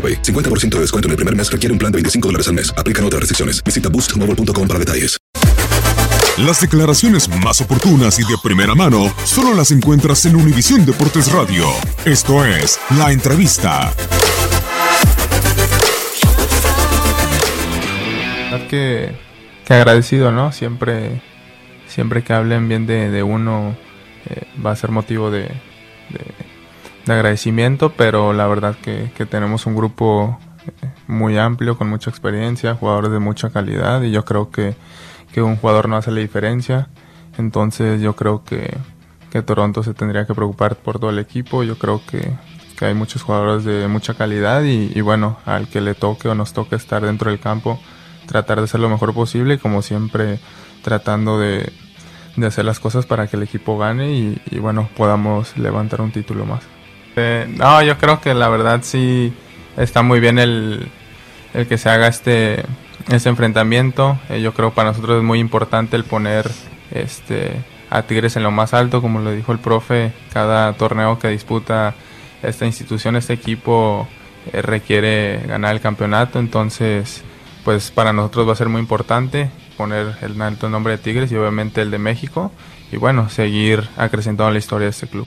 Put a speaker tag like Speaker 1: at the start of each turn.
Speaker 1: AroPay. 50% de descuento en el primer mes requiere un plan de 25 dólares al mes. Aplican otras restricciones. Visita boostmobile.com para detalles.
Speaker 2: Las declaraciones más oportunas y de primera mano solo las encuentras en Univisión Deportes Radio. Esto es La Entrevista.
Speaker 3: que, que agradecido, ¿no? Siempre, siempre que hablen bien de, de uno eh, va a ser motivo de, de- de agradecimiento, pero la verdad que, tenemos un grupo eh, muy amplio, con mucha experiencia, jugadores de mucha calidad y yo creo que, que un jugador no hace la diferencia. Entonces yo creo que, que Toronto se tendría que preocupar por todo el equipo. Yo creo que, que hay muchos jugadores de mucha calidad y, bueno, al que le toque o nos toque estar dentro del campo, tratar de hacer lo mejor posible como siempre tratando de, de hacer las cosas para que el equipo gane y, bueno, podamos levantar un título más. Eh, no, yo creo que la verdad sí está muy bien el, el que se haga este, este enfrentamiento. Eh, yo creo para nosotros es muy importante el poner este, a Tigres en lo más alto, como lo dijo el profe, cada torneo que disputa esta institución, este equipo eh, requiere ganar el campeonato, entonces pues para nosotros va a ser muy importante poner el alto nombre de Tigres y obviamente el de México y bueno, seguir acrecentando la historia de este club.